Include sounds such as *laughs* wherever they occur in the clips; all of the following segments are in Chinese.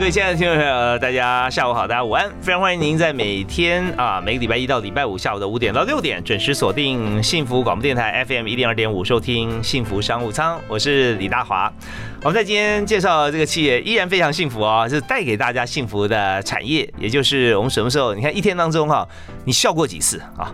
各位亲爱的听众朋友，大家下午好，大家午安，非常欢迎您在每天啊，每个礼拜一到礼拜五下午的五点到六点准时锁定幸福广播电台 FM 一零二点五，收听幸福商务舱，我是李大华。我们在今天介绍这个企业依然非常幸福哦，是带给大家幸福的产业，也就是我们什么时候？你看一天当中哈，你笑过几次啊？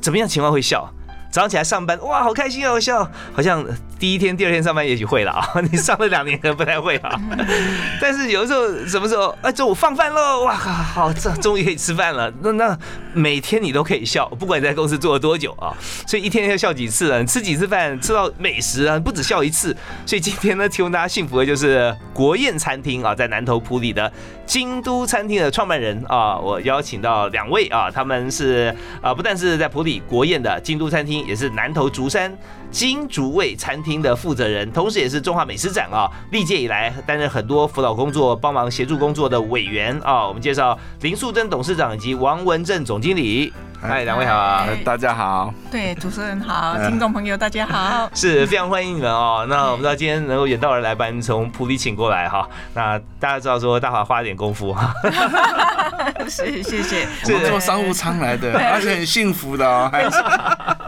怎么样情况会笑？早上起来上班，哇，好开心哦，笑，好像第一天、第二天上班也许会了啊，*laughs* 你上了两年可能不太会啊。*laughs* 但是有的时候，什么时候？哎，中午放饭喽，哇，好，这终于可以吃饭了。那那每天你都可以笑，不管你在公司做了多久啊，所以一天要笑几次啊？吃几次饭，吃到美食啊，不止笑一次。所以今天呢，提供大家幸福的就是国宴餐厅啊，在南头埔里的京都餐厅的创办人啊，我邀请到两位啊，他们是啊，不但是在埔里国宴的京都餐厅。也是南投竹山金竹味餐厅的负责人，同时也是中华美食展啊历届以来担任很多辅导工作、帮忙协助工作的委员啊。我们介绍林素贞董事长以及王文正总经理。嗨，两位好，大家好。对，主持人好，*laughs* 听众朋友大家好，*laughs* 是非常欢迎你们哦。那我们知道今天能够远道而来，把你从普里请过来哈。那大家知道说大华花了点功夫 *laughs* 哈。是，谢谢。是坐商务舱来的，而且很幸福的哦。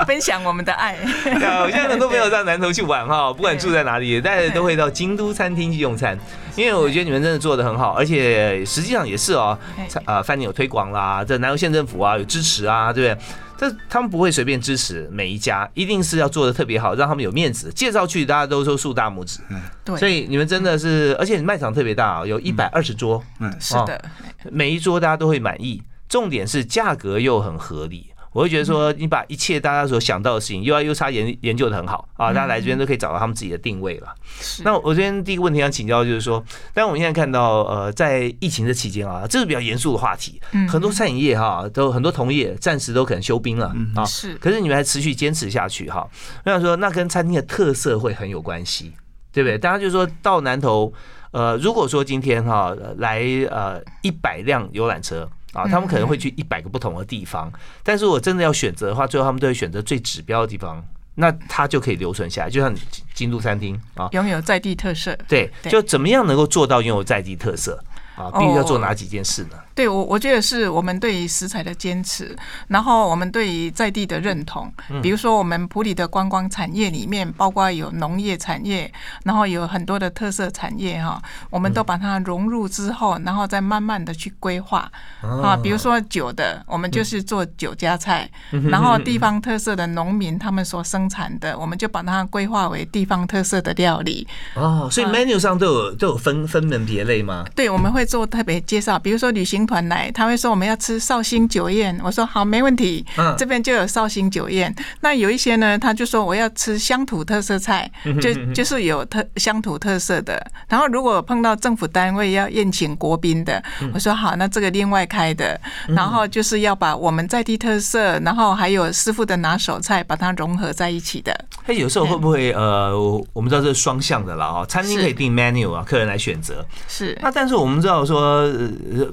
分享我们的爱。我现在很多朋友到南头去玩哈，不管住在哪里，大家都会到京都餐厅去用餐。因为我觉得你们真的做的很好，而且实际上也是哦，呃，饭店有推广啦，这南投县政府啊有支持啊，对不对？这他们不会随便支持每一家，一定是要做的特别好，让他们有面子，介绍去大家都说竖大拇指。嗯，对。所以你们真的是，而且卖场特别大，有一百二十桌。嗯，是的，每一桌大家都会满意，重点是价格又很合理。我会觉得说，你把一切大家所想到的事情，U I U 叉研研究的很好啊，大家来这边都可以找到他们自己的定位了。那我这边第一个问题想请教，就是说，但我们现在看到，呃，在疫情的期间啊，这是比较严肃的话题，很多餐饮业哈，都很多同业暂时都可能休兵了啊。是，可是你们还持续坚持下去哈。我想说，那跟餐厅的特色会很有关系，对不对？大家就说到南头，呃，如果说今天哈来呃一百辆游览车。啊，他们可能会去一百个不同的地方，但是我真的要选择的话，最后他们都会选择最指标的地方，那它就可以留存下来。就像京都餐厅啊，拥有在地特色。对，就怎么样能够做到拥有在地特色啊？必须要做哪几件事呢？对，我我觉得是我们对于食材的坚持，然后我们对于在地的认同。比如说，我们普里的观光产业里面，包括有农业产业，然后有很多的特色产业哈，我们都把它融入之后，然后再慢慢的去规划啊。比如说酒的，我们就是做酒家菜，然后地方特色的农民他们所生产的，我们就把它规划为地方特色的料理。哦，所以 menu 上都有都有分分门别类吗？对，我们会做特别介绍，比如说旅行。团来，他会说我们要吃绍兴酒宴，我说好，没问题。嗯，这边就有绍兴酒宴。那有一些呢，他就说我要吃乡土特色菜，就就是有特乡土特色的。然后如果碰到政府单位要宴请国宾的，我说好，那这个另外开的。然后就是要把我们在地特色，然后还有师傅的拿手菜，把它融合在一起的。哎，有时候会不会呃，我们知道这是双向的了啊？餐厅可以定 menu 啊，客人来选择。是。那但是我们知道说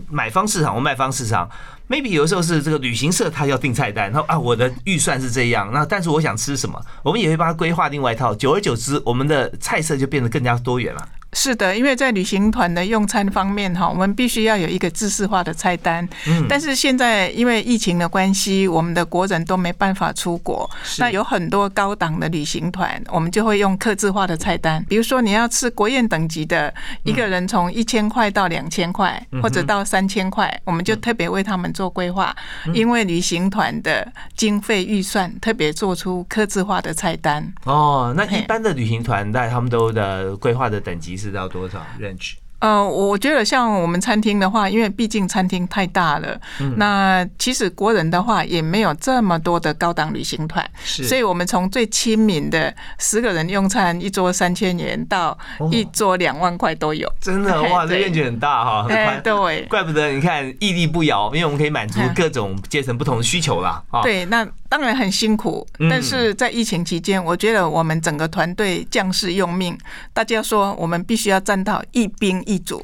买方。市场我卖方市场，maybe 有时候是这个旅行社他要订菜单，他说啊我的预算是这样，那但是我想吃什么，我们也会帮他规划另外一套，久而久之，我们的菜色就变得更加多元了。是的，因为在旅行团的用餐方面哈，我们必须要有一个自式化的菜单。嗯，但是现在因为疫情的关系，我们的国人都没办法出国，那有很多高档的旅行团，我们就会用客制化的菜单。比如说你要吃国宴等级的，一个人从一千块到两千块，或者到三千块，我们就特别为他们做规划。因为旅行团的经费预算，特别做出客制化的菜单。哦，那一般的旅行团在他们都的规划的等级。是到多少 range？呃，我觉得像我们餐厅的话，因为毕竟餐厅太大了，嗯那其实国人的话也没有这么多的高档旅行团，是所以我们从最亲民的十个人用餐一桌三千元到一桌两万块都有。真的 *laughs* 哇，这面积很大哈，很 *laughs* 哎，宽。对。怪不得你看屹立不摇，因为我们可以满足各种阶层不同的需求啦。啊，*laughs* 对，那当然很辛苦嗯，但是在疫情期间，我觉得我们整个团队将士用命，大家说我们必须要站到一兵一卒，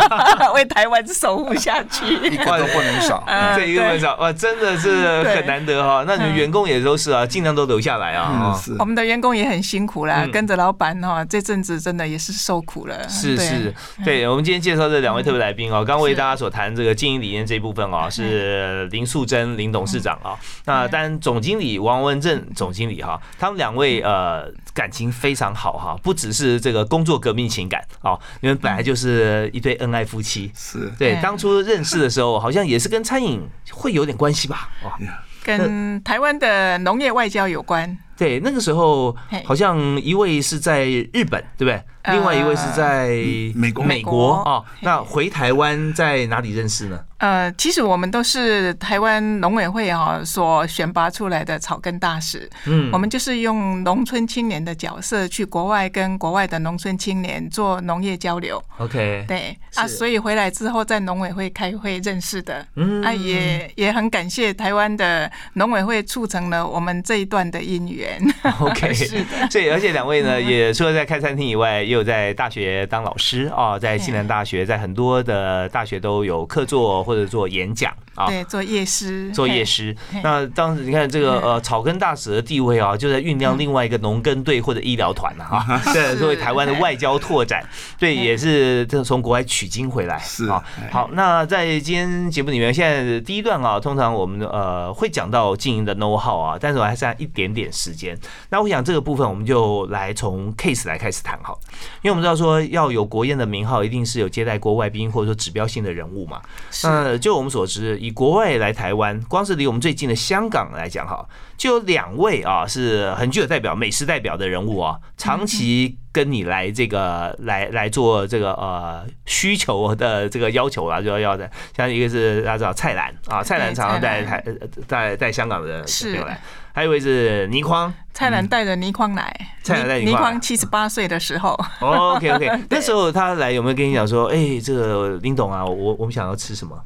*laughs* 为台湾守护下去。一去。个都不能少。呃 *laughs* 这一个不能少哇，真的是很难得哈。那你们嗯员工也都是啊，尽量都留下来啊。我们的员工也很辛苦啦，嗯。跟着老板哈，这阵子真的也是受苦了。是是，对，我们今天介绍这两位特别来宾哦，刚为大家所谈这个经营理念这一部分哦，是林素贞林董事长啊。那当然总经理王文正总经理哈，他们两位呃感情非常好哈，不只是这个工作革命情感哦，你们本来就是一对恩爱夫妻。是，对，嗯当初认识的时候，好像也是跟餐饮会有点关系吧？哇，跟台湾的农业外交有关。对，那个时候好像一位是在日本，对不对？呃另外一位是在美国美国啊哦。那回台湾在哪里认识呢？呃，其实我们都是台湾农委会哈所选拔出来的草根大使。嗯我们就是用农村青年的角色去国外跟国外的农村青年做农业交流。OK，对啊，所以回来之后在农委会开会认识的。嗯啊，也也很感谢台湾的农委会促成了我们这一段的姻缘。*laughs* OK，*laughs* 是的，所以而且两位呢，*laughs* 也除了在开餐厅以外，也有在大学当老师啊，在西南大学，在很多的大学都有客座或者做演讲啊。对，做夜师，做夜。师，那当时你看这个呃草根大使的地位啊，就在酝酿另外一个农耕队或者医疗团啊哈。对，作为台湾的外交拓展，对，也是这从国外取经回来是啊。好，那在今天节目里面，现在第一段啊，通常我们呃会讲到经营的 know how 啊，但是我还剩下一点点时间。那我想这个部分我们就来从 case 来开始谈好，因为我们知道说要有国宴的名号，一定是有接待过外宾或者说指标性的人物嘛。是那就我们所知，以国外来台湾，光是离我们最近的香港来讲哈，就有两位啊是很具有代表美食代表的人物啊，长期跟你来这个来来做这个呃需求的这个要求啦，就要要的，像一个是大家知道蔡澜啊，蔡澜常常带台呃带带香港的是朋友来，还有一位是倪匡。蔡澜带着倪匡来，蔡澜带倪匡。倪匡七十八岁的时候，OK OK，*laughs* 那时候他来有没有跟你讲说，哎，这个林董啊，我我们想要吃什么？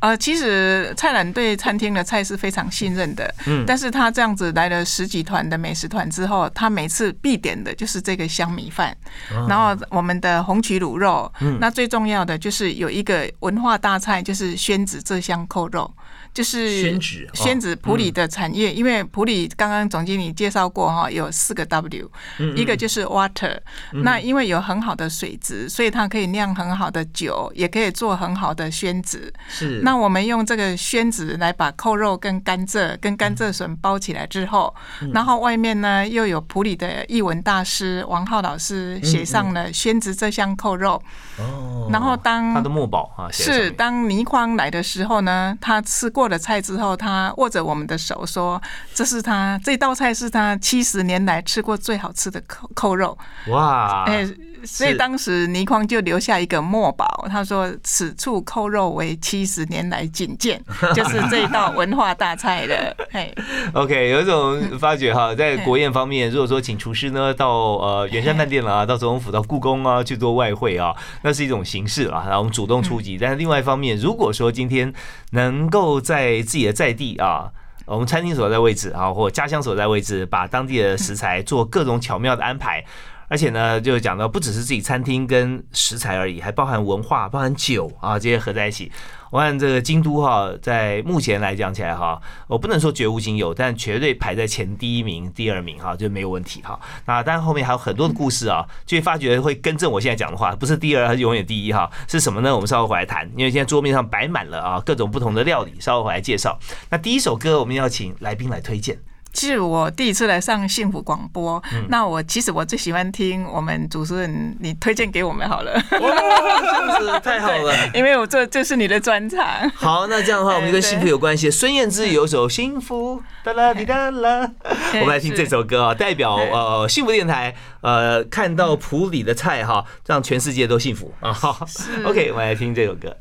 呃，其实蔡澜对餐厅的菜是非常信任的，嗯但是他这样子来了十几团的美食团之后，他每次必点的就是这个香米饭，哦然后我们的红曲卤肉，嗯那最重要的就是有一个文化大菜，就是宣子浙香扣肉。就是宣纸哦。宣纸普里的产业，因为普里刚刚总经理介绍过哈，有四个 W，一个就是 water，那因为有很好的水质，所以它可以酿很好的酒，也可以做很好的宣纸。是。那我们用这个宣纸来把扣肉跟甘蔗跟甘蔗笋包起来之后，然后外面呢又有普里的译文大师王浩老师写上了宣纸这箱扣肉，哦。然后当他的墨宝啊，是当倪匡来的时候呢，他吃过了菜之后，他握着我们的手说：“这是他这道菜是他七十年来吃过最好吃的扣扣肉。哇，哎，所以是当时倪匡就留下一个墨宝，他说：“此处扣肉为七十年来仅见，*laughs* 就是这一道文化大菜的。*laughs* ”嘿，OK，有一种发觉哈，*laughs* 在国宴方面，如果说请厨师呢到呃圆山饭店啦，到总统府、到故宫啊去做外汇啊，那是一种形式啊，然后我们主动出击。但是另外一方面，如果说今天能够在自己的在地啊。我们餐厅所在位置啊，或家乡所在位置，把当地的食材做各种巧妙的安排，而且呢，就讲到不只是自己餐厅跟食材而已，还包含文化、包含酒啊，这些合在一起。我看这个京都哈，在目前来讲起来哈，我不能说绝无仅有，但绝对排在前第一名、第二名哈，就没有问题哈。那当后面还有很多的故事啊，就会发觉会更正我现在讲的话，不是第二，它是永远第一哈。是什么呢？我们稍后回来谈，因为现在桌面上摆满了啊各种不同的料理，稍后回来介绍。那第一首歌我们要请来宾来推荐。其实我第一次来上幸福广播，那我其实我最喜欢听我们主持人你推荐给我们好了，哇，这样子太好了。*laughs* 因为我这这是你的专长。好，那这样的话，我们就跟幸福有关系。孙燕姿有首《幸福》，哒啦滴哒啦，*laughs* 我们来听这首歌啊，代表呃幸福电台呃看到普里的菜哈，让全世界都幸福啊。*laughs* 好 OK，我们来听这首歌。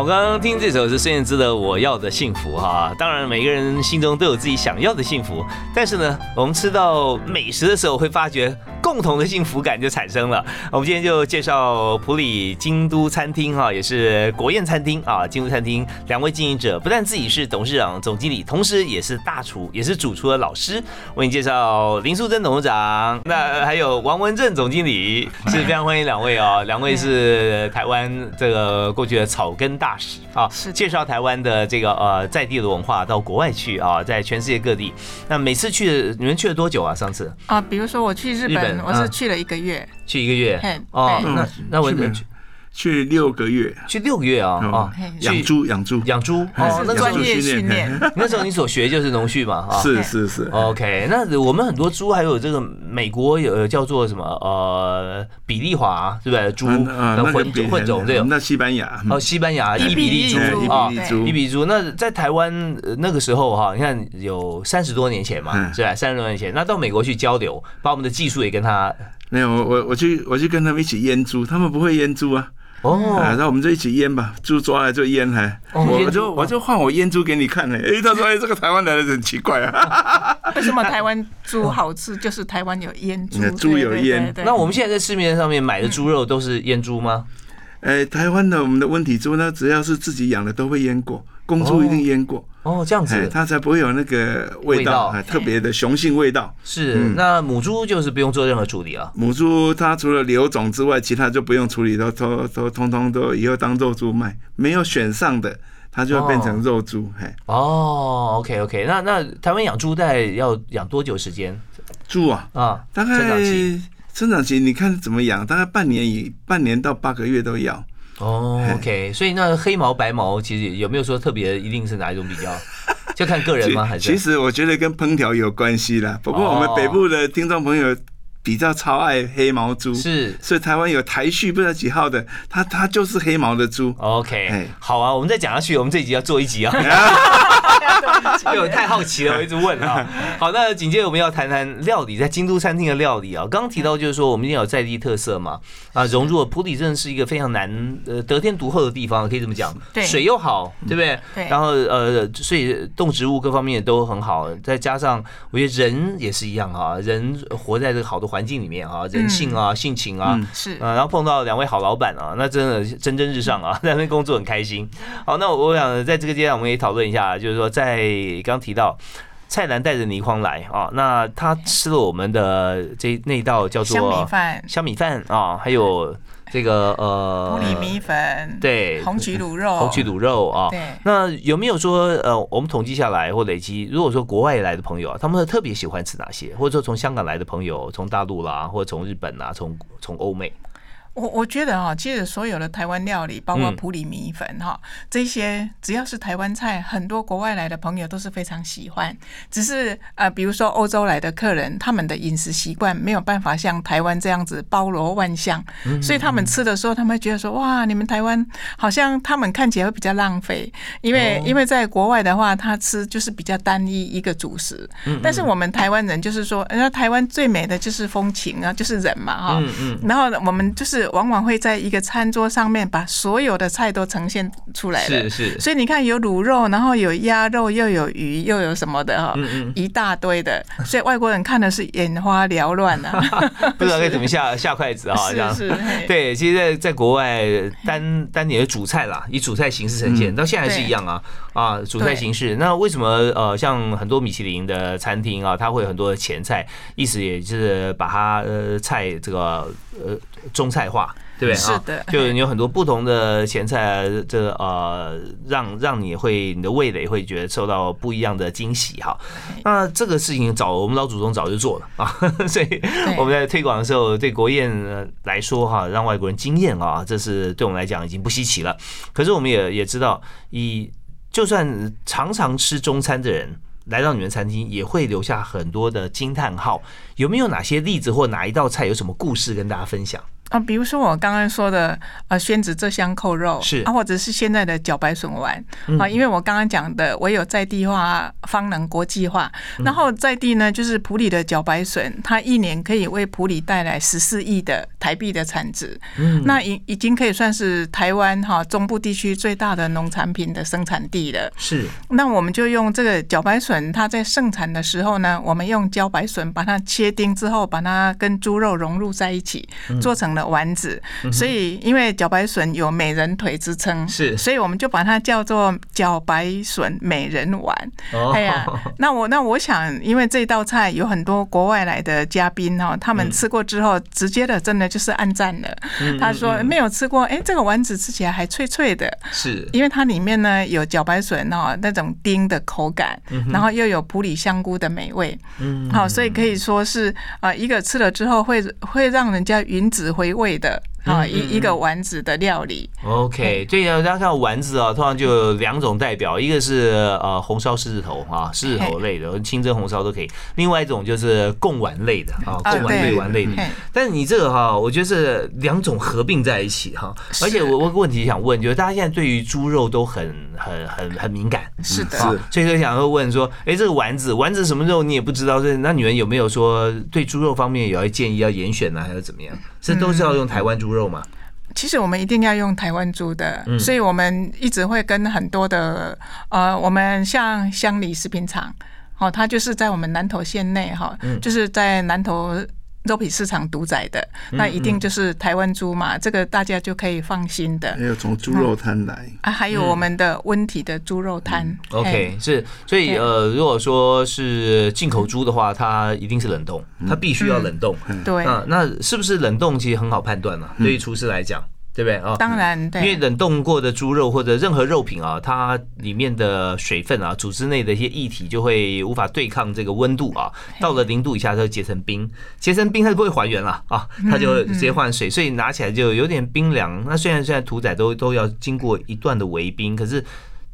我刚刚听这首是孙燕姿的《我要的幸福》哈，当然每个人心中都有自己想要的幸福，但是呢，我们吃到美食的时候会发觉共同的幸福感就产生了。我们今天就介绍普里京都餐厅哈，也是国宴餐厅啊，京都餐厅两位经营者，不但自己是董事长、总经理，同时也是大厨，也是主厨的老师。为你介绍林素贞董事长，那还有王文正总经理，是非常欢迎两位哦，两位是台湾这个过去的草根大使啊，是介绍台湾的这个呃在地的文化到国外去啊，在全世界各地。那每次去你们去了多久啊？上次？啊，比如说我去日日本本，我是嗯。去了一个月，去一个月。嘿哦，那那我去了去去六个月，去六个月啊哦啊，养猪养猪，养猪哦，那专业训练。那时候你所学就是农畜嘛哈。是是是，OK，那我们很多猪还有这个美国有叫做什么呃比利华，对不对？猪混混种这种。那西班牙，哦，西班牙伊伊比利猪猪啊伊，比利猪伊比利猪。那在台湾呃那个时候哈，你看有三十多年前嘛，嗯是吧？三十多年前，那到美国去交流，把我们的技术也跟他没有我我我去我去跟他们一起腌猪，他们不会腌猪啊，啊，哦，那我们就一起腌吧，猪抓来就腌还，哦。我我就我就换我腌猪给你看呢，哎，*laughs* 他说哎这个台湾来的很奇怪啊，*laughs* 为什么台湾猪好吃？就是台湾有腌猪，猪有腌。那我们现在在市面上面买的猪肉都是腌猪吗？哎，台湾的我们的温体猪呢，只要是自己养的都会腌过，公猪一定腌过，哦，这样哎，子它才不会有那个味味道特别的雄性味道。是。嗯那母猪就是不用做任何处理了。母猪它除了留种之外，其他就不用处理，都都都通通都以后当肉猪卖。没有选上的，它就会变成肉猪。嘿，哦，OK OK，那那台湾养猪大概要养多久时间猪啊，啊？大概生长期概生长期你看怎么养，大概半年以半年到八个月都要。哦，OK，所以那黑毛白毛其实有没有说特别一定是哪一种比较？*laughs* 就看个人吗？还是其实我觉得跟烹调有关系啦。不过我们哦北部的听众朋友比较超爱黑毛猪，是所以台湾有台序不知道几号的，它它就是黑毛的猪。OK，哎好啊，我们再讲下去，我们这一集要做一集啊。*laughs* *laughs* 因为我太好奇了，我一直问啊。*laughs* 好，那紧接着我们要谈谈料理，在京都餐厅的料理啊。刚刚提到就是说，我们一定要有在地特色嘛，啊，融入了普里镇是一个非常难呃得天独厚的地方，可以这么讲。对水又好，对不对？对然后呃，所以动植物各方面也都很好，再加上我觉得人也是一样啊，人活在这个好的环境里面啊，人性啊、性情啊，嗯。是。呃，然后碰到两位好老板啊，那真的蒸蒸日上啊，在那边工作很开心。*laughs* 好，那我想在这个阶段，我们也讨论一下，就是说在刚提到蔡澜带着倪匡来啊，那他吃了我们的这那道叫做香米饭、香米饭啊，还有这个呃普里米粉、对红曲卤肉、红曲卤肉啊。对。那有没有说呃，我们统计下来或累积，如果说国外来的朋友啊，他们特别喜欢吃哪些？或者说从香港来的朋友，从大陆啦，或者从日本啊，从从欧美，我我觉得哈，其实所有的台湾料理，包括嗯普里米粉哈，这些只要是台湾菜，很多国外来的朋友都是非常喜欢。只是呃，比如说欧洲来的客人，他们的饮食习惯没有办法像台湾这样子包罗万象，嗯所以他们吃的时候，他们会觉得说，哇，你们台湾好像他们看起来会比较浪费，因为、哦因为在国外的话，他吃就是比较单一一个主食，嗯但是我们台湾人就是说，人家台湾最美的就是风情啊，就是人嘛哈。嗯嗯。然后我们就是往往会在一个餐桌上面把所有的菜都呈现出来了。是是，所以你看，有卤肉，然后有鸭肉，又有鱼，又有什么的哈，嗯嗯，一大堆的，*laughs* 所以外国人看的是眼花缭乱啊。*laughs* 不知道该怎么下下筷子啊，*laughs* 这样。是是，对，其实在，在国外单单点的主菜啦，以主菜形式呈现，嗯。到现在还是一样啊啊，主菜形式。那为什么呃，像很多米其林的餐厅啊，它会有很多的前菜，意思也就是把它呃菜这个呃中菜化。对是的，就你有很多不同的前菜，这呃，让让你会你的味蕾会觉得受到不一样的惊喜哈。那这个事情早我们老祖宗早就做了啊，*laughs* 所以我们在推广的时候，对国宴来说哈，让外国人惊艳啊，这是对我们来讲已经不稀奇了。可是我们也也知道，以就算常常吃中餐的人来到你们餐厅，也会留下很多的惊叹号。有没有哪些例子或哪一道菜有什么故事跟大家分享？啊，比如说我刚刚说的，呃，宣子这香扣肉是啊，或者是现在的茭白笋丸啊，因为我刚刚讲的，唯有在地化方能国际化。然后在地呢，就是普里的茭白笋，它一年可以为普里带来十四亿的台币的产值。嗯，那已已经可以算是台湾哈中部地区最大的农产品的生产地了。是，那我们就用这个茭白笋，它在盛产的时候呢，我们用茭白笋把它切丁之后，把它跟猪肉融入在一起，做成了。丸子，所以因为茭白笋有美人腿之称，是，所以我们就把它叫做茭白笋美人丸。哎呀，*laughs* 那我那我想，因为这道菜有很多国外来的嘉宾哈，他们吃过之后，直接的真的就是暗赞了。他说没有吃过，哎，这个丸子吃起来还脆脆的，是。因为它里面呢有茭白笋哈那种丁的口感，然后又有普里香菇的美味，嗯，好，所以可以说是啊，一个吃了之后会会让人家云子回。味的。啊，一一个丸子的料理。OK，对呀，大家看丸子啊，通常就有两种代表，一个是呃红烧狮子头啊，狮子头类的，清蒸红烧都可以；另外一种就是贡丸类的啊，贡丸类丸类的。但是你这个哈，我觉得是两种合并在一起哈。而且我我个问题想问，就是大家现在对于猪肉都很很很很敏感，是的，所以就想要问说，哎，这个丸子丸子什么肉你也不知道，那你们有没有说对猪肉方面有要建议要严选呢，还是怎么样？这都是要用台湾猪肉吗？其实我们一定要用台湾猪的，所以我们一直会跟很多的呃，我们像乡里食品厂，哦，它就是在我们南投县内哈，就是在南投。肉品市场独宰的，那一定就是台湾猪嘛，这个大家就可以放心的。还有从猪肉摊来啊，还有我们的温体的猪肉摊。OK，是，所以呃，如果说是进口猪的话，它一定是冷冻，它必须要冷冻。对，那，那是不是冷冻其实很好判断呢？对于厨师来讲。对不对啊？当然，因为冷冻过的猪肉或者任何肉品啊，它里面的水分啊，组织内的一些液体就会无法对抗这个温度啊，到了零度以下它就结成冰，结成冰它就不会还原了啊，它就直接换水，所以拿起来就有点冰凉。那虽然现在屠宰都都要经过一段的围冰，可是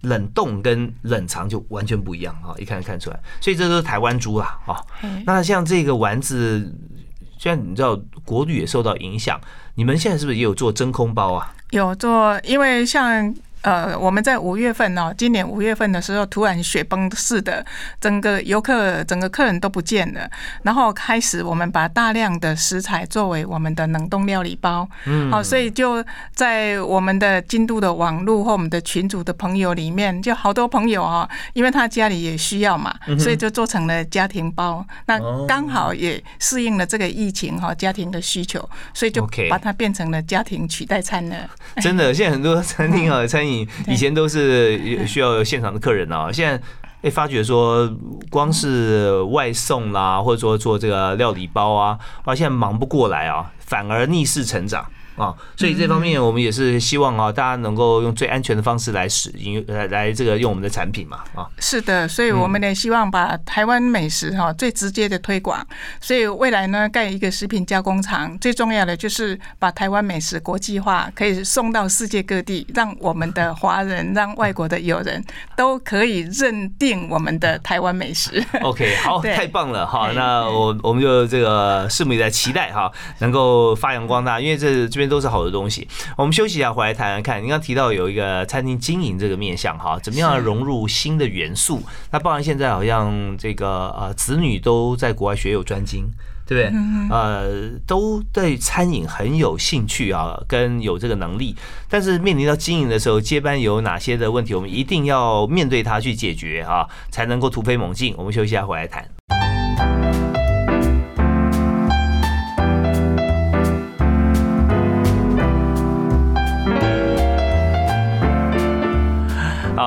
冷冻跟冷藏就完全不一样啊，一看就看出来。所以这都是台湾猪啦，啊，那像这个丸子。现在你知道国旅也受到影响，你们现在是不是也有做真空包啊？有做，因为像。呃，我们在五月份哦，今年五月份的时候，突然雪崩似的，整个游客、整个客人都不见了。然后开始，我们把大量的食材作为我们的冷冻料理包，嗯，好，所以就在我们的京都的网络或我们的群组的朋友里面，就好多朋友啊，因为他家里也需要嘛，所以就做成了家庭包。那刚好也适应了这个疫情哈，家庭的需求，所以就把它变成了家庭取代餐了。*laughs* 真的，现在很多餐厅啊，*laughs* 餐饮。以前都是需要现场的客人啊，现在哎发觉说，光是外送啦，或者说做这个料理包啊，而现在忙不过来啊，反而逆势成长。啊，所以这方面我们也是希望啊，大家能够用最安全的方式来使用，来来这个用我们的产品嘛，啊，是的，所以我们也希望把台湾美食哈最直接的推广，所以未来呢盖一个食品加工厂，最重要的就是把台湾美食国际化，可以送到世界各地，让我们的华人、让外国的友人都可以认定我们的台湾美食。*laughs* OK，好，*laughs* 太棒了哈，那我我们就这个拭目以待，期待哈能够发扬光大，因为这这边。都是好的东西。我们休息一下，回来谈谈看。您刚提到有一个餐厅经营这个面向哈，怎么样融入新的元素？那包含现在好像这个呃子女都在国外学有专精，对不对？呃，都对餐饮很有兴趣啊，跟有这个能力。但是面临到经营的时候，接班有哪些的问题？我们一定要面对它去解决啊，才能够突飞猛进。我们休息一下，回来谈。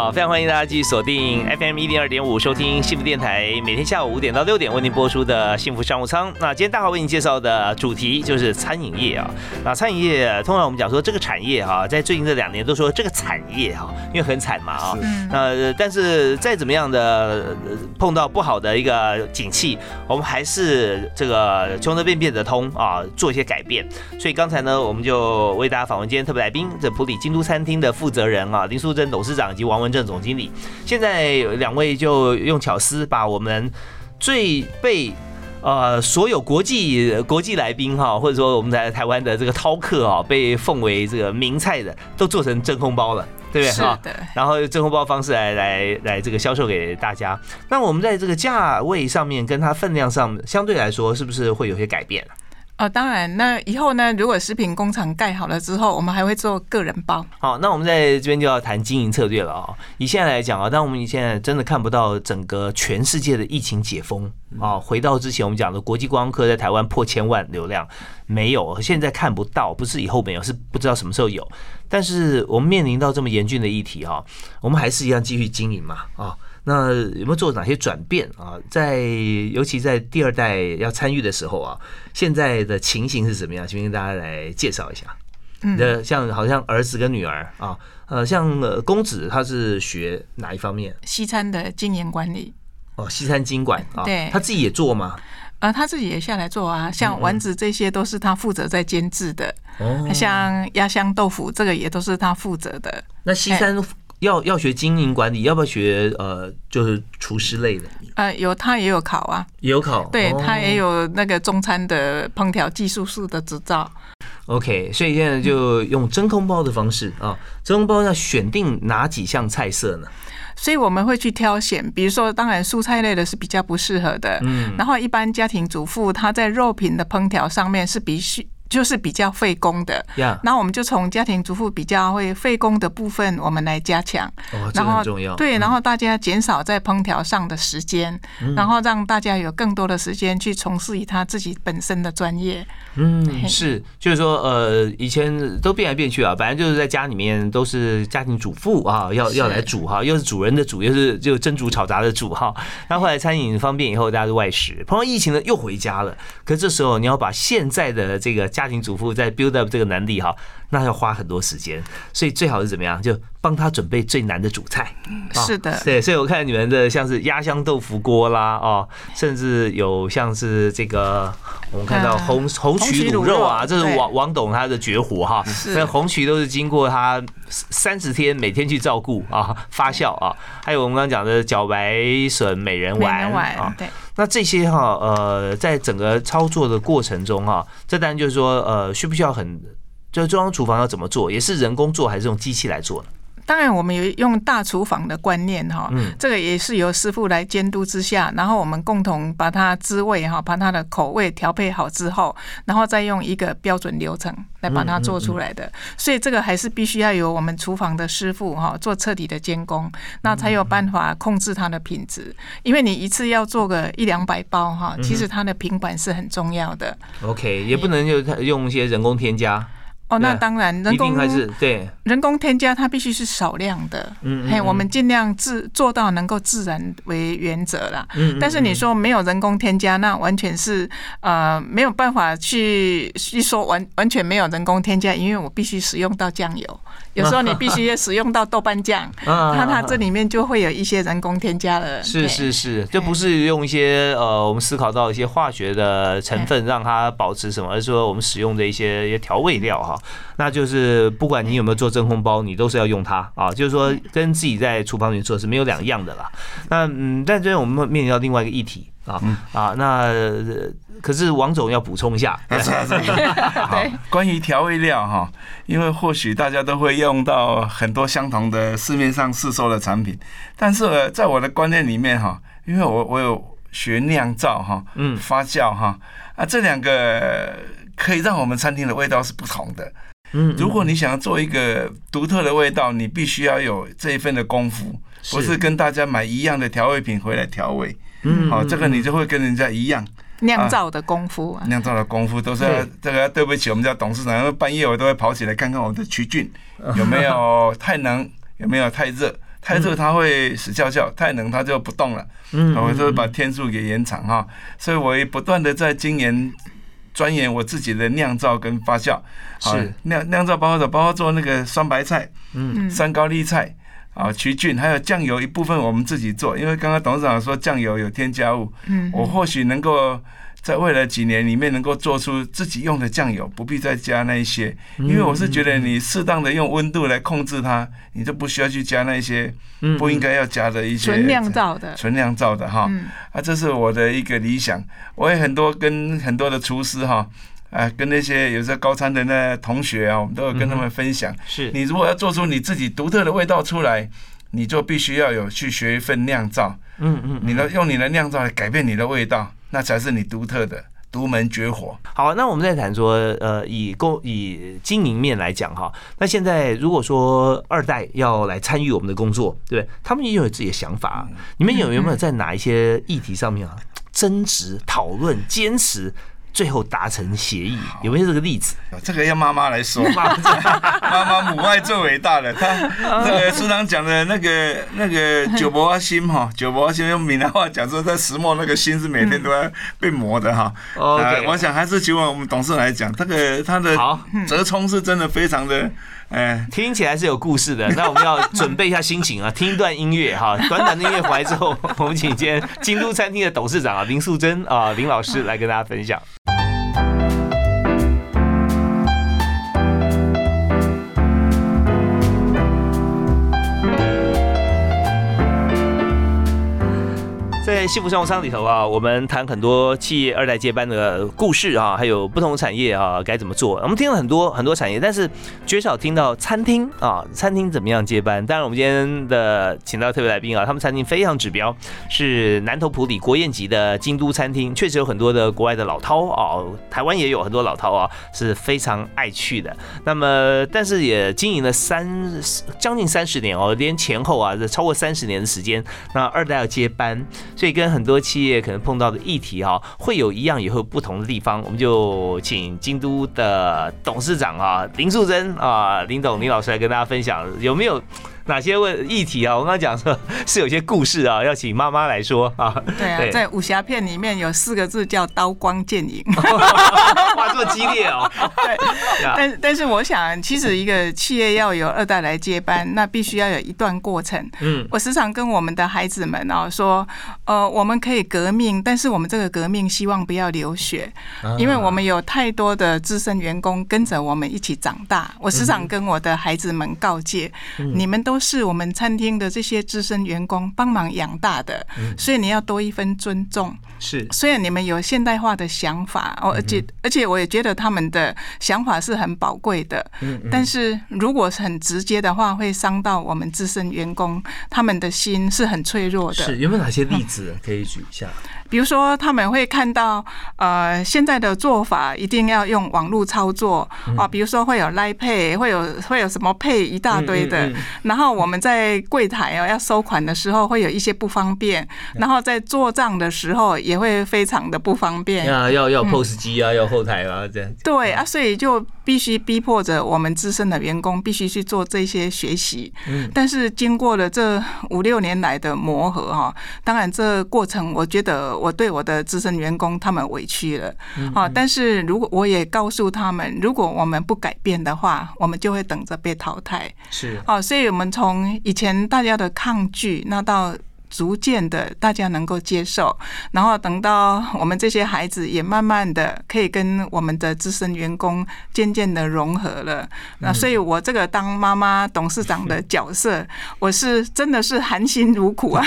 好，非常欢迎大家继续锁定 FM 一零二点五，收听幸福电台，每天下午五点到六点为您播出的幸福商务舱。那今天大华为您介绍的主题就是餐饮业啊。那餐饮业通常我们讲说这个产业哈，在最近这两年都说这个产业哈，因为很惨嘛啊。那但是再怎么样的碰到不好的一个景气，我们还是这个穷则变，变则通啊，做一些改变。所以刚才呢，我们就为大家访问今天特别来宾，这普里京都餐厅的负责人啊，林淑贞董事长以及王文正总经理。现在两位就用巧思把我们最被呃所有国际国际来宾哈，或者说我们在台湾的这个饕客啊，被奉为这个名菜的，都做成真空包了，对不对？是的。然后真空包方式来来来这个销售给大家。那我们在这个价位上面跟它分量上，相对来说是不是会有些改变？哦，当然，那以后呢？如果食品工厂盖好了之后，我们还会做个人包。好，那我们在这边就要谈经营策略了啊。以现在来讲啊，当我们现在真的看不到整个全世界的疫情解封啊，回到之前我们讲的国际观光客在台湾破千万流量，没有，现在看不到，不是以后没有，是不知道什么时候有。但是我们面临到这么严峻的议题哈，我们还是一样继续经营嘛啊。那有没有做哪些转变啊？在尤其在第二代要参与的时候啊，现在的情形是怎么样？请跟大家来介绍一下。嗯，的像好像儿子跟女儿啊，呃，像公子他是学哪一方面？西餐的经营管理。哦，西餐经管啊，对，他自己也做吗？啊，他自己也下来做啊，像丸子这些都是他负责在监制的。哦，像鸭香豆腐这个也都是他负责的。那西餐。要要学经营管理，要不要学呃，就是厨师类的？呃，有他也有考啊，也有考，对他也有那个中餐的烹调技术师的执照。OK，所以现在就用真空包的方式啊，真空包要选定哪几项菜色呢？所以我们会去挑选，比如说，当然蔬菜类的是比较不适合的，嗯，然后一般家庭主妇她在肉品的烹调上面是必须。就是比较费工的，然后我们就从家庭主妇比较会费工的部分，我们来加强，然后重要对，然后大家减少在烹调上的时间，然后让大家有更多的时间去从事于他自己本身的专业。嗯，是，就是说，呃，以前都变来变去啊，反正就是在家里面都是家庭主妇啊，要要来煮哈，又是主人的煮，又是就蒸煮炒炸的煮哈。那后来餐饮方便以后，大家都外食，碰到疫情呢又回家了。可这时候你要把现在的这个。家家庭主妇在 build up 这个能力哈，那要花很多时间，所以最好是怎么样？就帮他准备最难的主菜。是的，对，所以我看你们的像是压香豆腐锅啦，哦，甚至有像是这个，我们看到红红曲卤肉啊，这是王王董他的绝活哈。那红曲都是经过他三十天每天去照顾啊，发酵啊，还有我们刚刚讲的茭白笋美人丸啊，对。那这些哈呃，在整个操作的过程中哈，这当然就是说呃，需不需要很，就是中央厨房要怎么做，也是人工做还是用机器来做呢？当然，我们有用大厨房的观念哈，这个也是由师傅来监督之下，然后我们共同把它滋味哈，把它的口味调配好之后，然后再用一个标准流程来把它做出来的。所以这个还是必须要有我们厨房的师傅哈做彻底的监工，那才有办法控制它的品质。因为你一次要做个一两百包哈，其实它的品管是很重要的。OK，也不能就用一些人工添加。哦，那当然，人工还是对人工添加，它必须是少量的。嗯嘿，我们尽量自做到能够自然为原则啦。嗯但是你说没有人工添加，那完全是呃没有办法去去说完完全没有人工添加，因为我必须使用到酱油。有时候你必须要使用到豆瓣酱，*laughs* 那它这里面就会有一些人工添加了。是是是，就不是用一些呃我们思考到一些化学的成分让它保持什么，而是说我们使用的一些一些调味料哈。那就是不管你有没有做真空包，你都是要用它啊。就是说跟自己在厨房里做是没有两样的啦。那嗯，但这边我们面临到另外一个议题啊啊，那可是王总要补充一下。*laughs* 好，关于调味料哈，因为或许大家都会用到很多相同的市面上市售的产品，但是在我的观念里面哈，因为我我有学酿造哈，嗯，发酵哈啊，这两个。可以让我们餐厅的味道是不同的。嗯，如果你想要做一个独特的味道，你必须要有这一份的功夫，不是跟大家买一样的调味品回来调味。嗯，好，这个你就会跟人家一样。酿造的功夫，酿造的功夫都是要这个。对不起，我们家董事长，因为半夜我都会跑起来看看我的曲菌有没有 *laughs* 太冷，有没有太热。太热它会死翘翘，太冷它就不动了。嗯，我就把天数给延长哈，所以我也不断的在精研、钻研我自己的酿造跟发酵。是。酿酿造包括包括做那个酸白菜、嗯，山高丽菜啊，曲菌，还有酱油一部分我们自己做，因为刚刚董事长说酱油有添加物，嗯，我或许能够。在未来几年里面，能够做出自己用的酱油，不必再加那一些，因为我是觉得你适当的用温度来控制它，你就不需要去加那些不应该要加的一些纯酿造的纯酿造的哈。啊，这是我的一个理想。我也很多跟很多的厨师哈，啊，跟那些有些高餐的那同学啊，我们都有跟他们分享。是你如果要做出你自己独特的味道出来，你就必须要有去学一份酿造。嗯嗯，你的用你的酿造来改变你的味道。那才是你独特的独门绝活。好，那我们再谈说，呃，以公以经营面来讲哈，那现在如果说二代要来参与我们的工作，对他们也有自己的想法。你们有有没有在哪一些议题上面啊争执、讨论、坚持？最后达成协议，有没有这个例子？这个要妈妈来说，*laughs* 妈妈母爱最伟大的。他 *laughs* 那个书上讲的那个那个九伯心哈，九伯心用闽南话讲说，在石磨那个心是每天都要被磨的哈。OK，我想还是希望我们董事来讲，这个他的折冲是真的非常的。哎，听起来是有故事的。那我们要准备一下心情啊，*laughs* 听一段音乐哈。短短的音乐回来之后，我们请今天京都餐厅的董事长啊林素贞啊林老师来跟大家分享。在幸福生活舱里头啊，我们谈很多企业二代接班的故事啊，还有不同产业啊该怎么做。我们听了很多很多产业，但是绝少听到餐厅啊，*laughs* 餐厅怎么样接班。当然，我们今天的请到特别来宾啊，他们餐厅非常指标，是南头普里国宴级的京都餐厅，确实有很多的国外的老饕啊，台湾也有很多老饕啊，是非常爱去的。那么，但是也经营了三将近三十年哦，连前后啊，这超过三十年的时间。那二代要接班。所以跟很多企业可能碰到的议题哈，会有一样也会有不同的地方。我们就请京都的董事长啊林素贞啊林董林老师来跟大家分享有没有。哪些问议题啊？我刚刚讲说是有些故事啊，要请妈妈来说啊。对啊，在武侠片里面有四个字叫刀光剑影，*laughs* 哇，这么激烈哦。对，但但是我想，其实一个企业要有二代来接班，那必须要有一段过程。嗯，我时常跟我们的孩子们啊说，呃，我们可以革命，但是我们这个革命希望不要流血，因为我们有太多的资深员工跟着我们一起长大。我时常跟我的孩子们告诫，你们都。是我们餐厅的这些资深员工帮忙养大的，所以你要多一分尊重。是，虽然你们有现代化的想法，哦，而且而且我也觉得他们的想法是很宝贵的。嗯，但是如果是很直接的话，会伤到我们资深员工，他们的心是很脆弱的。是，有没有哪些例子可以举一下？比如说，他们会看到，呃，现在的做法一定要用网络操作啊，比如说会有 Line Pay，会有会有什么 Pay 一大堆的，然后我们在柜台哦要收款的时候会有一些不方便，然后在做账的时候也会非常的不方便。啊，要要 POS 机啊，要后台啊，这样。对啊，所以就必须逼迫着我们资深的员工必须去做这些学习。嗯。但是经过了这五六年来的磨合哈，当然这过程我觉得。我对我的资深员工他们委屈了，啊！但是如果我也告诉他们，如果我们不改变的话，我们就会等着被淘汰。是，啊，所以我们从以前大家的抗拒，那到。逐渐的，大家能够接受，然后等到我们这些孩子也慢慢的可以跟我们的资深员工渐渐的融合了。那所以，我这个当妈妈、董事长的角色，我是真的是含辛茹苦啊！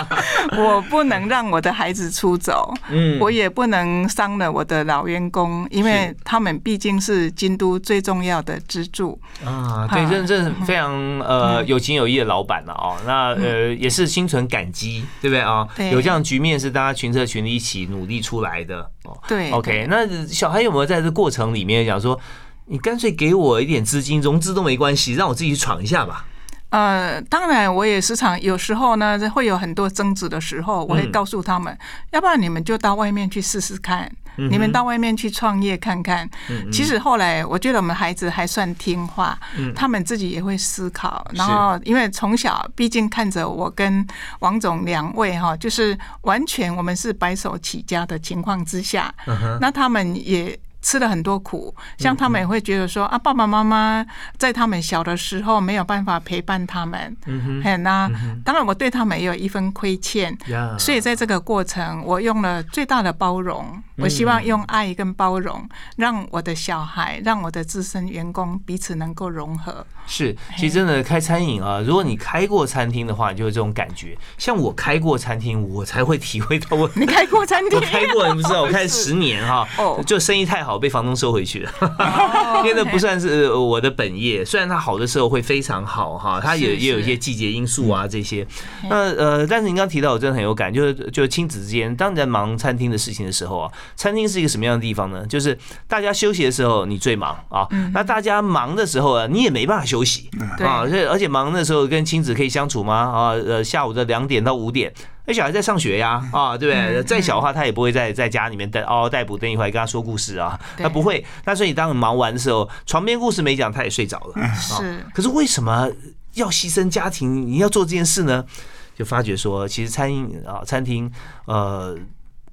*laughs* 我不能让我的孩子出走，嗯，我也不能伤了我的老员工，因为他们毕竟是京都最重要的支柱啊。对，这这非常呃有情有义的老板了哦。那呃也是心存感。感激，对不对啊？有这样局面是大家群策群力一起努力出来的。哦，对，OK。那小孩有没有在这过程里面讲说，你干脆给我一点资金，融资都没关系，让我自己去闯一下吧？呃，当然，我也时常有时候呢，会有很多争执的时候，我会告诉他们，要不然你们就到外面去试试看。你们到外面去创业看看。其实后来我觉得我们孩子还算听话，他们自己也会思考。然后因为从小毕竟看着我跟王总两位哈，就是完全我们是白手起家的情况之下，那他们也。吃了很多苦，像他们也会觉得说啊，爸爸妈妈在他们小的时候没有办法陪伴他们，嗯哼，那当然我对他们也有一分亏欠，所以在这个过程，我用了最大的包容，我希望用爱跟包容，让我的小孩，让我的自身员工彼此能够融合。是，其实真的开餐饮啊，如果你开过餐厅的话，你就有这种感觉。像我开过餐厅，我才会体会到我。你开过餐厅？*laughs* 我开过，你不知道，我开 *laughs* 十年哈，就生意太好。被房东收回去了，*laughs* 因为那不算是我的本业。虽然它好的时候会非常好哈，它也也有一些季节因素啊这些。那呃，但是您刚提到，我真的很有感，就是就是亲子之间，当你在忙餐厅的事情的时候啊，餐厅是一个什么样的地方呢？就是大家休息的时候你最忙啊，那大家忙的时候啊，你也没办法休息啊。所以而且忙的时候跟亲子可以相处吗？啊呃，下午的两点到五点。那小孩在上学呀，啊，对不对？再小的话，他也不会在在家里面待嗷嗷待哺，等一会儿跟他说故事啊，他不会。那所以当你忙完的时候，床边故事没讲，他也睡着了。是。可是为什么要牺牲家庭？你要做这件事呢？就发觉说，其实餐饮啊，餐厅，呃，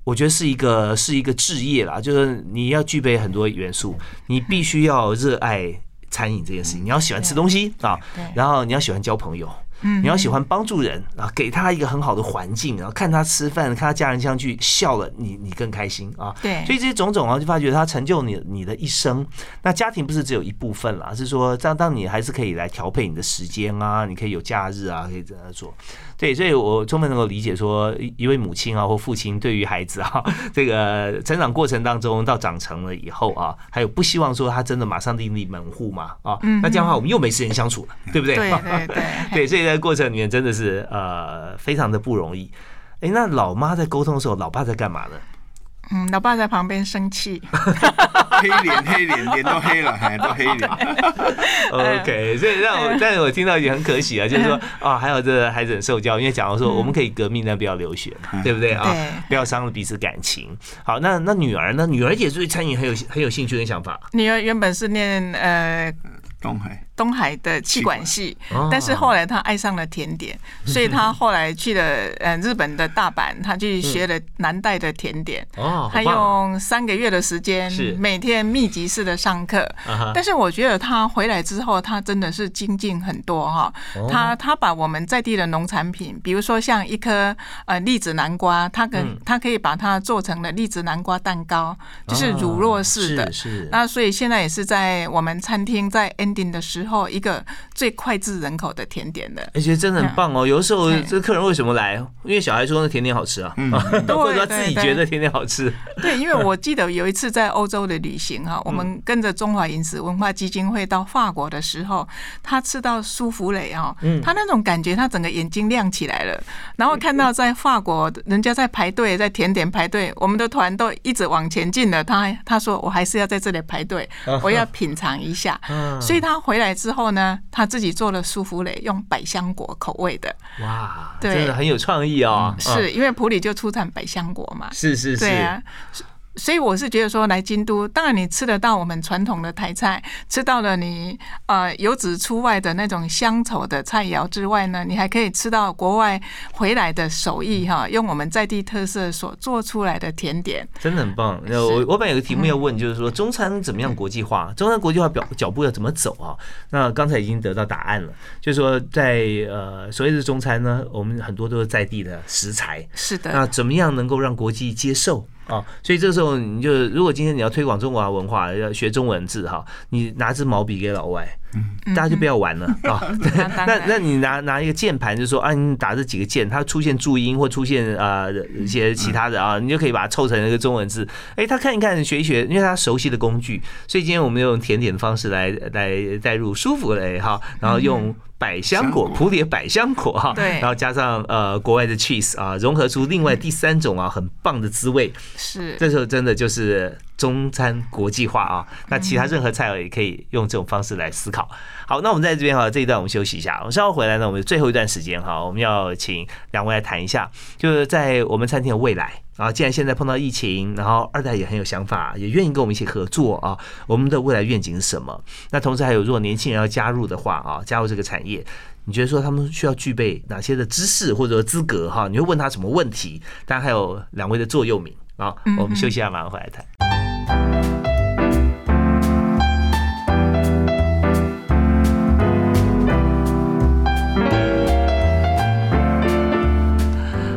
我觉得是一个是一个置业啦，就是你要具备很多元素，你必须要热爱餐饮这件事情，你要喜欢吃东西啊，然后你要喜欢交朋友。你要喜欢帮助人啊，给他一个很好的环境，然后看他吃饭，看他家人相聚笑了，你你更开心啊。对，所以这些种种啊，就发觉他成就你你的一生。那家庭不是只有一部分啦，是说这样，当你还是可以来调配你的时间啊，你可以有假日啊，可以这样做。对，所以我充分能够理解说，一位母亲啊或父亲对于孩子啊，这个成长过程当中到长成了以后啊，还有不希望说他真的马上另立门户嘛啊，那这样的话我们又没时间相处了，对不对？对对对，对，*laughs* 所以在过程里面真的是呃非常的不容易。哎，那老妈在沟通的时候，老爸在干嘛呢？嗯，老爸在旁边生气，*laughs* 黑脸黑脸脸都黑了，还 *laughs* 都黑脸。OK，所以让我，但是我听到也很可喜啊，就是说 *laughs* 啊，还有这孩子很受教，因为假如说我们可以革命，但不要流血，对不对啊？不要伤了彼此感情。好，那那女儿呢？女儿也对餐饮很有很有兴趣跟想法。女儿原本是念呃。东海东海的气管系，但是后来他爱上了甜点，所以他后来去了呃日本的大阪，他去学了南代的甜点。哦，他用三个月的时间，每天密集式的上课。但是我觉得他回来之后，他真的是精进很多哈。他他把我们在地的农产品，比如说像一颗呃栗子南瓜，他跟他可以把它做成了栗子南瓜蛋糕，就是乳酪式的。是那所以现在也是在我们餐厅在 ending 的时候，一个最脍炙人口的甜点的，而且真的很棒哦。有的时候，这客人为什么来？因为小孩说那甜点好吃啊，*laughs* 或者他自己觉得甜点好吃。对，因为我记得有一次在欧洲的旅行哈，我们跟着中华饮食文化基金会到法国的时候，他吃到舒芙蕾啊，他那种感觉，他整个眼睛亮起来了。然后看到在法国人家在排队，在甜点排队，我们的团都一直往前进了，他他说我还是要在这里排队，我要品尝一下。所以。他回来之后呢，他自己做了舒芙蕾，用百香果口味的。哇，真的很有创意哦。是因为普里就出产百香果嘛。是是是。对啊。所以我是觉得说，来京都，当然你吃得到我们传统的台菜，吃到了你呃油脂出外的那种乡愁的菜肴之外呢，你还可以吃到国外回来的手艺哈，用我们在地特色所做出来的甜点，真的很棒。我我本来有个题目要问，就是说中餐怎么样国际化？中餐国际化表脚步要怎么走啊？那刚才已经得到答案了，就是说在呃所谓的中餐呢，我们很多都是在地的食材，是的。那怎么样能够让国际接受？啊，所以这个时候你就，如果今天你要推广中华文化，要学中文字哈，你拿支毛笔给老外，大家就不要玩了啊。*laughs* 那那你拿拿一个键盘，就说啊，你打这几个键，它出现注音或出现啊一些其他的啊，你就可以把它凑成一个中文字。哎，他看一看，学一学，因为他熟悉的工具，所以今天我们用甜点的方式来来带入舒服嘞哈，然后用。百香果，普里百香果哈，对，然后加上呃国外的 cheese 啊，融合出另外第三种啊很棒的滋味。是，这时候真的就是中餐国际化啊。那其他任何菜肴也可以用这种方式来思考。好，那我们在这边哈，这一段我们休息一下。我们稍后回来呢，我们最后一段时间哈，我们要请两位来谈一下，就是在我们餐厅的未来。啊，既然现在碰到疫情，然后二代也很有想法，也愿意跟我们一起合作啊，我们的未来愿景是什么？那同时还有，如果年轻人要加入的话啊，加入这个产业，你觉得说他们需要具备哪些的知识或者资格哈？你会问他什么问题？当然还有两位的座右铭啊，我们休息一下，马上回来谈。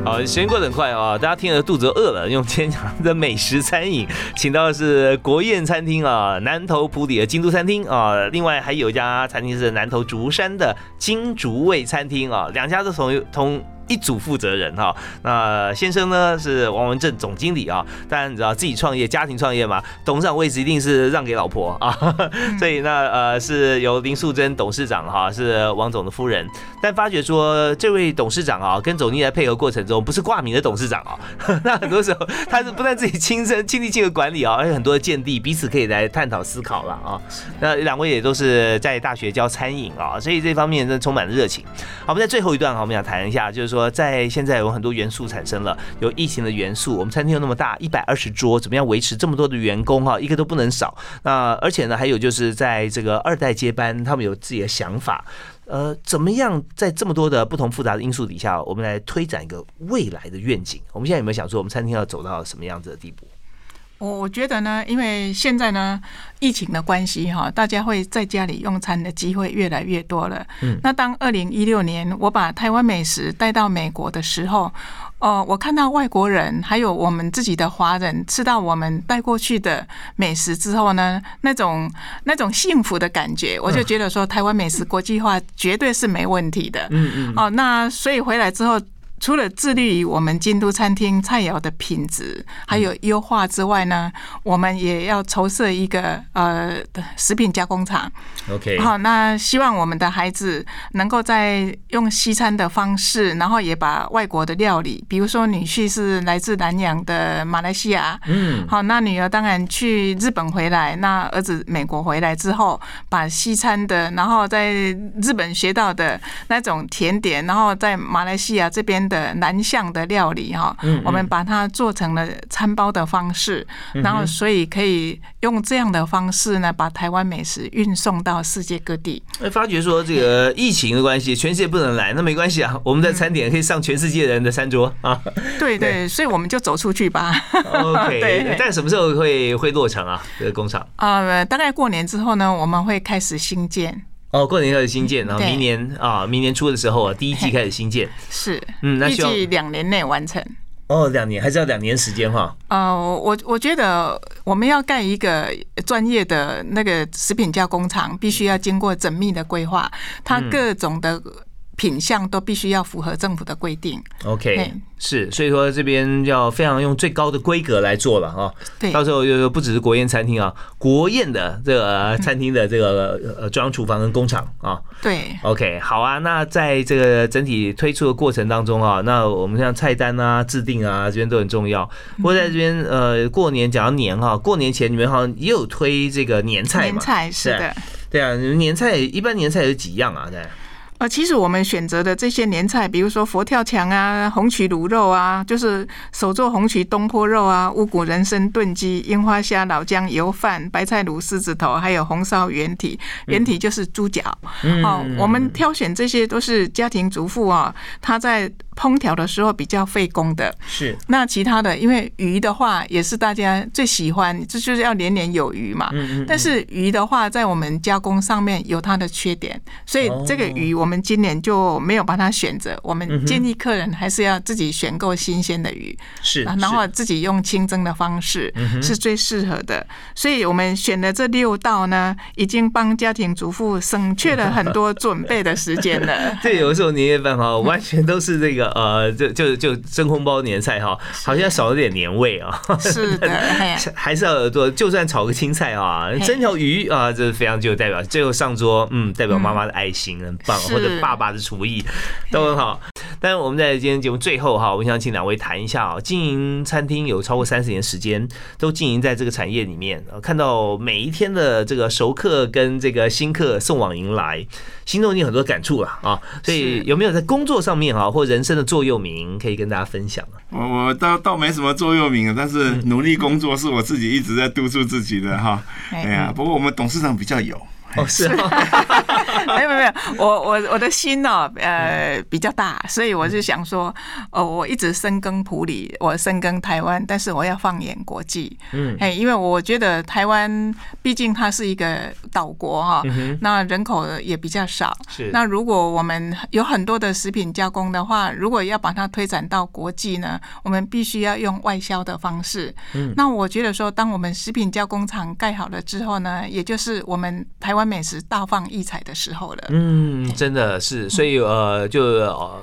好时间过得很快啊，大家听了肚子饿了，用今天讲的美食餐饮，请到的是国宴餐厅啊，南投埔里的京都餐厅啊，另外还有一家餐厅是南投竹山的金竹味餐厅啊，两家都从从。一组负责人哈，那先生呢是王文正总经理啊，当然你知道自己创业，家庭创业嘛，董事长位置一定是让给老婆啊，*laughs* 所以那呃是由林素贞董事长哈，是王总的夫人，但发觉说这位董事长啊，跟总经理在配合过程中，不是挂名的董事长啊，*laughs* 那很多时候他是不但自己亲身亲力亲为管理啊，而且很多的见地，彼此可以来探讨思考了啊，那两位也都是在大学教餐饮啊，所以这方面真的充满了热情。好，我们在最后一段哈，我们想谈一下，就是。说呃在现在有很多元素产生了，有疫情的元素。我们餐厅又那么大，一百二十桌，怎么样维持这么多的员工哈，一个都不能少。那而且呢，还有就是在这个二代接班，他们有自己的想法。呃，怎么样在这么多的不同复杂的因素底下，我们来推展一个未来的愿景？我们现在有没有想说，我们餐厅要走到什么样子的地步？我我觉得呢，因为现在呢，疫情的关系哈，大家会在家里用餐的机会越来越多了。嗯，那当二零一六年我把台湾美食带到美国的时候，哦，我看到外国人还有我们自己的华人吃到我们带过去的美食之后呢，那种那种幸福的感觉，我就觉得说，台湾美食国际化绝对是没问题的。嗯嗯。哦，那所以回来之后。除了致力于我们京都餐厅菜肴的品质还有优化之外呢，我们也要筹设一个呃食品加工厂。OK，好，那希望我们的孩子能够在用西餐的方式，然后也把外国的料理，比如说女婿是来自南洋的马来西亚，嗯，好，那女儿当然去日本回来，那儿子美国回来之后，把西餐的，然后在日本学到的那种甜点，然后在马来西亚这边。的南向的料理哈，我们把它做成了餐包的方式，然后所以可以用这样的方式呢，把台湾美食运送到世界各地。哎，发觉说这个疫情的关系，全世界不能来，那没关系啊，我们在餐点可以上全世界人的餐桌啊。对对，所以我们就走出去吧。*laughs* OK，对。但什么时候会会落成啊？这个工厂啊，大概过年之后呢，我们会开始新建。哦，过年开始新建，然后明年啊，明年初的时候啊，第一季开始新建，是，嗯，那预计两年内完成。哦，两年还是要两年时间哈？呃，我我觉得我们要盖一个专业的那个食品加工厂，必须要经过缜密的规划，它各种的。品相都必须要符合政府的规定。OK，是，所以说这边要非常用最高的规格来做了哈。对，到时候又不只是国宴餐厅啊，国宴的这个餐厅的这个呃中央厨房跟工厂啊。对，OK，好啊。那在这个整体推出的过程当中啊，那我们像菜单啊、制定啊这边都很重要。不过在这边呃，过年讲到年哈，过年前你们好像也有推这个年菜嘛？年菜是的。对啊，你们年菜一般年菜有几样啊？对。呃，其实我们选择的这些年菜，比如说佛跳墙啊、红曲卤肉啊，就是手做红曲东坡肉啊、乌骨人参炖鸡、樱花虾、老姜油饭、白菜卤狮子头，还有红烧圆体，圆体就是猪脚。哦，我们挑选这些都是家庭主妇啊，她在。烹调的时候比较费工的，是那其他的，因为鱼的话也是大家最喜欢，这就是要年年有余嘛。嗯嗯。但是鱼的话，在我们加工上面有它的缺点，所以这个鱼我们今年就没有把它选择。我们建议客人还是要自己选购新鲜的鱼，是，然后自己用清蒸的方式是最适合的。所以我们选的这六道呢，已经帮家庭主妇省去了很多准备的时间了。*laughs* 这，有时候年夜饭哈，*laughs* 完全都是这个。呃，就就就真空包年菜哈，好像少了点年味啊。是的，*laughs* 还是要做，就算炒个青菜啊，蒸条鱼啊，这是非常具有代表。最后上桌，嗯，代表妈妈的爱心，很棒，或者爸爸的厨艺都很好。但是我们在今天节目最后哈，我想请两位谈一下啊，经营餐厅有超过三十年时间，都经营在这个产业里面，看到每一天的这个熟客跟这个新客送往迎来，心中有很多感触了啊。所以有没有在工作上面哈，或人生的座右铭可以跟大家分享啊？我我倒倒没什么座右铭，但是努力工作是我自己一直在督促自己的哈。哎呀，不过我们董事长比较有。哦，是，*laughs* 没有没有，我我我的心呢，呃，比较大，所以我就想说，哦，我一直深耕普里，我深耕台湾，但是我要放眼国际，嗯，哎，因为我觉得台湾毕竟它是一个岛国哈，那人口也比较少，是，那如果我们有很多的食品加工的话，如果要把它推展到国际呢，我们必须要用外销的方式，嗯，那我觉得说，当我们食品加工厂盖好了之后呢，也就是我们台湾。美食大放异彩的时候了。嗯，真的是，所以呃，就呃。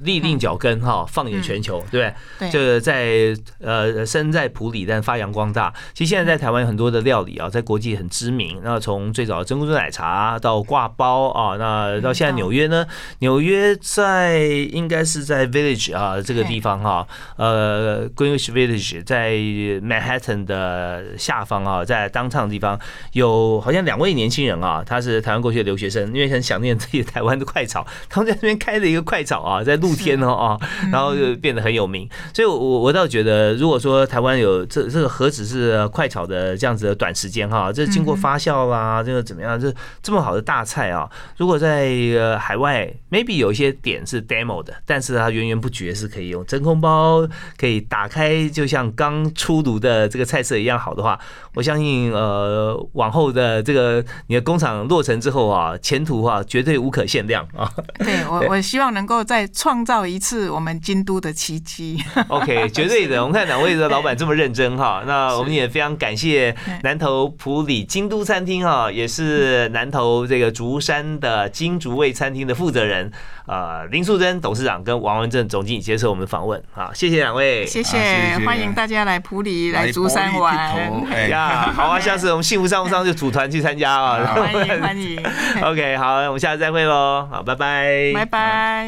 立定脚跟哈，放眼全球，对不对？就在呃，身在普里，但发扬光大。其实现在在台湾有很多的料理啊，在国际很知名。那从最早的珍珠奶茶到挂包啊，那到现在纽约呢？纽约在应该是在 Village 啊这个地方哈，呃，Greenwich Village 在 Manhattan 的下方啊，在当趟的地方有好像两位年轻人啊，他是台湾过去的留学生，因为很想念自己台湾的快炒，他们在那边开了一个快炒啊，在。露天哦啊，然后就变得很有名，所以，我我倒觉得，如果说台湾有这这个何止是快炒的这样子的短时间哈，这经过发酵啦，这个怎么样？这这么好的大菜啊，如果在呃海外，maybe 有一些点是 demo 的，但是它源源不绝是可以用真空包，可以打开，就像刚出炉的这个菜色一样好的话，我相信呃往后的这个你的工厂落成之后啊，前途啊绝对无可限量啊。对我 *laughs* 我希望能够在创创造一次我们京都的奇迹。*laughs* OK，绝对的。我们看两位的老板这么认真哈，*laughs* 那我们也非常感谢南投普里京都餐厅哈，也是南投这个竹山的金竹味餐厅的负责人啊林素贞董事长跟王文正总经理接受我们的访问啊，谢谢两位，谢谢，欢迎大家来普里来竹山玩。*laughs* 哎呀，好啊，下次我们幸福商务商就组团去参加啊，欢迎欢迎。OK，好，我们下次再会喽，好，拜拜，拜拜。